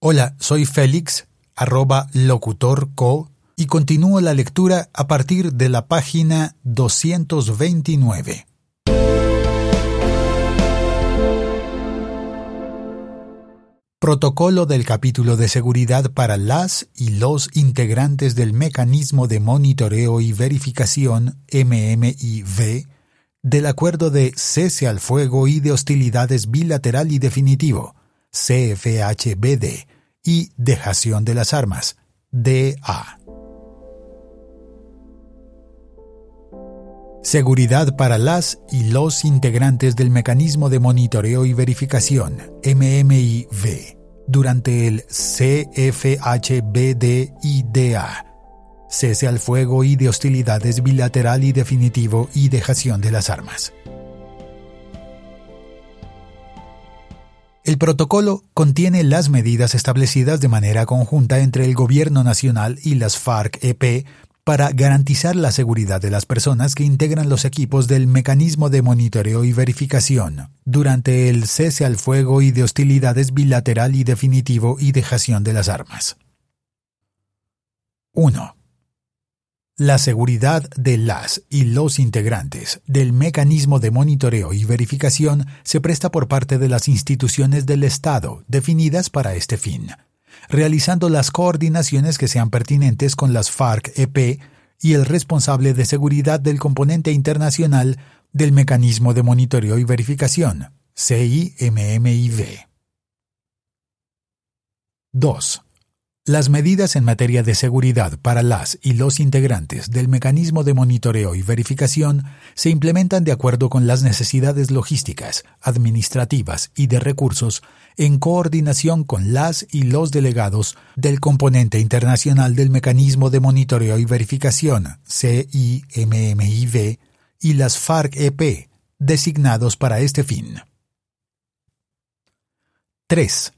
Hola, soy Félix, arroba locutorco, y continúo la lectura a partir de la página 229. Protocolo del capítulo de seguridad para las y los integrantes del Mecanismo de Monitoreo y Verificación MMIV del Acuerdo de Cese al Fuego y de Hostilidades Bilateral y Definitivo CFHBD y dejación de las armas DA. Seguridad para las y los integrantes del Mecanismo de Monitoreo y Verificación MMIV durante el CFHBD-IDA. Cese al fuego y de hostilidades bilateral y definitivo y dejación de las armas. El protocolo contiene las medidas establecidas de manera conjunta entre el Gobierno Nacional y las FARC-EP para garantizar la seguridad de las personas que integran los equipos del mecanismo de monitoreo y verificación durante el cese al fuego y de hostilidades bilateral y definitivo y dejación de las armas. 1 la seguridad de las y los integrantes del mecanismo de monitoreo y verificación se presta por parte de las instituciones del Estado definidas para este fin, realizando las coordinaciones que sean pertinentes con las FARC-EP y el responsable de seguridad del componente internacional del mecanismo de monitoreo y verificación, CIMMIV. 2 las medidas en materia de seguridad para las y los integrantes del mecanismo de monitoreo y verificación se implementan de acuerdo con las necesidades logísticas, administrativas y de recursos en coordinación con las y los delegados del componente internacional del mecanismo de monitoreo y verificación CIMMIV y las FARC-EP designados para este fin. 3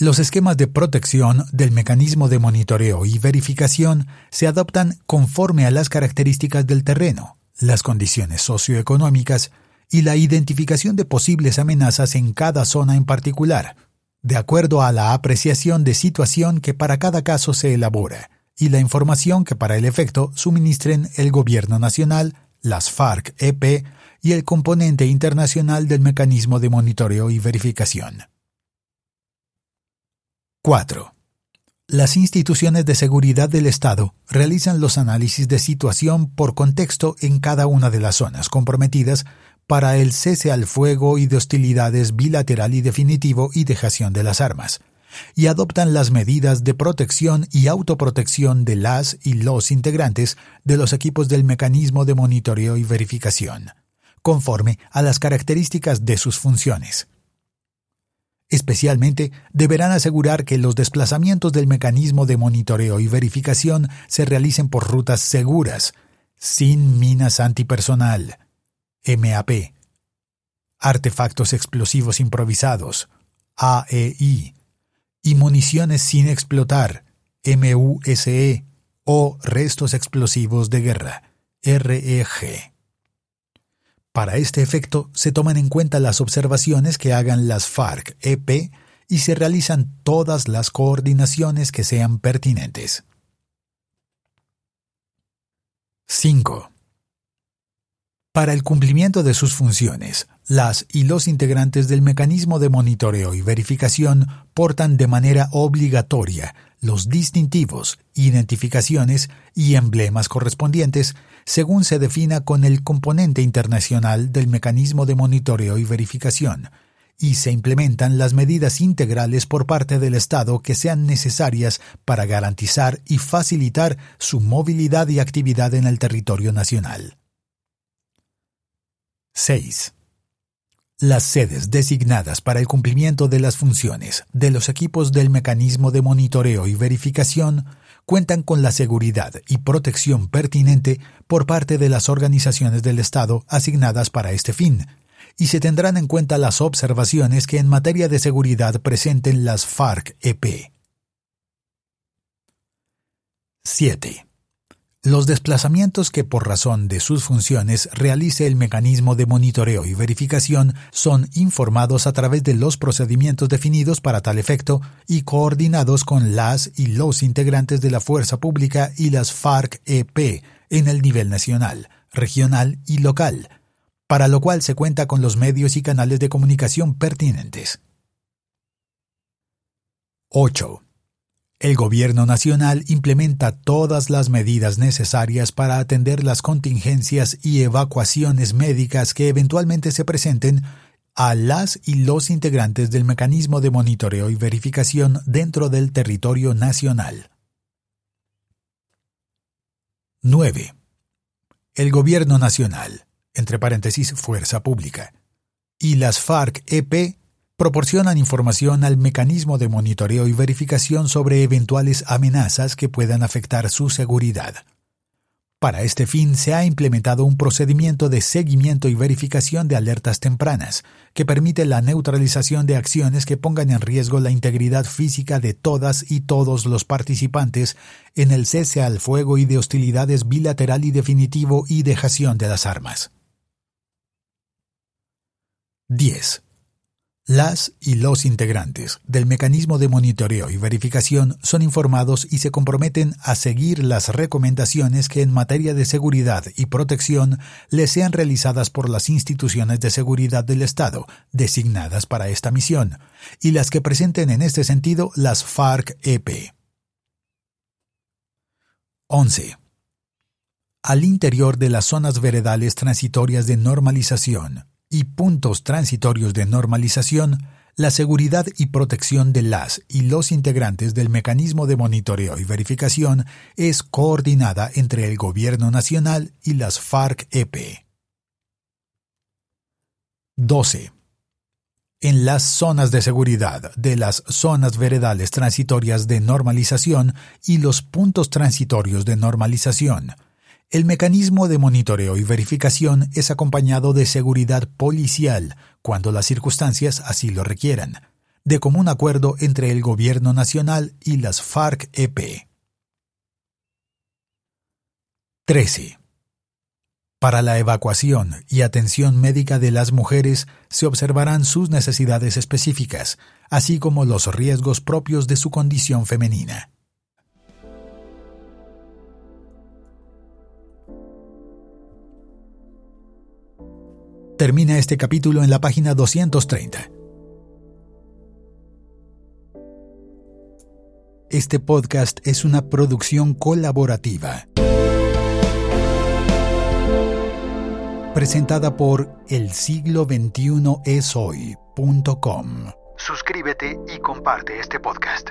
los esquemas de protección del mecanismo de monitoreo y verificación se adoptan conforme a las características del terreno, las condiciones socioeconómicas y la identificación de posibles amenazas en cada zona en particular, de acuerdo a la apreciación de situación que para cada caso se elabora y la información que para el efecto suministren el Gobierno Nacional, las FARC-EP y el componente internacional del mecanismo de monitoreo y verificación. 4. Las instituciones de seguridad del Estado realizan los análisis de situación por contexto en cada una de las zonas comprometidas para el cese al fuego y de hostilidades bilateral y definitivo y dejación de las armas, y adoptan las medidas de protección y autoprotección de las y los integrantes de los equipos del mecanismo de monitoreo y verificación, conforme a las características de sus funciones. Especialmente, deberán asegurar que los desplazamientos del mecanismo de monitoreo y verificación se realicen por rutas seguras, sin minas antipersonal, MAP, artefactos explosivos improvisados, AEI, y municiones sin explotar, MUSE, o restos explosivos de guerra, REG. Para este efecto, se toman en cuenta las observaciones que hagan las FARC-EP y se realizan todas las coordinaciones que sean pertinentes. 5. Para el cumplimiento de sus funciones, las y los integrantes del mecanismo de monitoreo y verificación portan de manera obligatoria los distintivos, identificaciones y emblemas correspondientes según se defina con el componente internacional del mecanismo de monitoreo y verificación, y se implementan las medidas integrales por parte del Estado que sean necesarias para garantizar y facilitar su movilidad y actividad en el territorio nacional. 6. Las sedes designadas para el cumplimiento de las funciones de los equipos del mecanismo de monitoreo y verificación cuentan con la seguridad y protección pertinente por parte de las organizaciones del Estado asignadas para este fin, y se tendrán en cuenta las observaciones que en materia de seguridad presenten las FARC-EP. 7. Los desplazamientos que por razón de sus funciones realice el mecanismo de monitoreo y verificación son informados a través de los procedimientos definidos para tal efecto y coordinados con las y los integrantes de la fuerza pública y las FARC-EP en el nivel nacional, regional y local, para lo cual se cuenta con los medios y canales de comunicación pertinentes. 8. El Gobierno Nacional implementa todas las medidas necesarias para atender las contingencias y evacuaciones médicas que eventualmente se presenten a las y los integrantes del mecanismo de monitoreo y verificación dentro del territorio nacional. 9. El Gobierno Nacional, entre paréntesis Fuerza Pública, y las FARC-EP proporcionan información al mecanismo de monitoreo y verificación sobre eventuales amenazas que puedan afectar su seguridad. Para este fin se ha implementado un procedimiento de seguimiento y verificación de alertas tempranas, que permite la neutralización de acciones que pongan en riesgo la integridad física de todas y todos los participantes en el cese al fuego y de hostilidades bilateral y definitivo y dejación de las armas. 10. Las y los integrantes del mecanismo de monitoreo y verificación son informados y se comprometen a seguir las recomendaciones que en materia de seguridad y protección les sean realizadas por las instituciones de seguridad del Estado designadas para esta misión y las que presenten en este sentido las FARC-EP. 11. Al interior de las zonas veredales transitorias de normalización, y puntos transitorios de normalización, la seguridad y protección de las y los integrantes del mecanismo de monitoreo y verificación es coordinada entre el Gobierno Nacional y las FARC-EP. 12. En las zonas de seguridad de las zonas veredales transitorias de normalización y los puntos transitorios de normalización, el mecanismo de monitoreo y verificación es acompañado de seguridad policial cuando las circunstancias así lo requieran, de común acuerdo entre el Gobierno Nacional y las FARC-EP. 13. Para la evacuación y atención médica de las mujeres se observarán sus necesidades específicas, así como los riesgos propios de su condición femenina. Termina este capítulo en la página 230. Este podcast es una producción colaborativa. Presentada por el siglo 21 esoy.com. Suscríbete y comparte este podcast.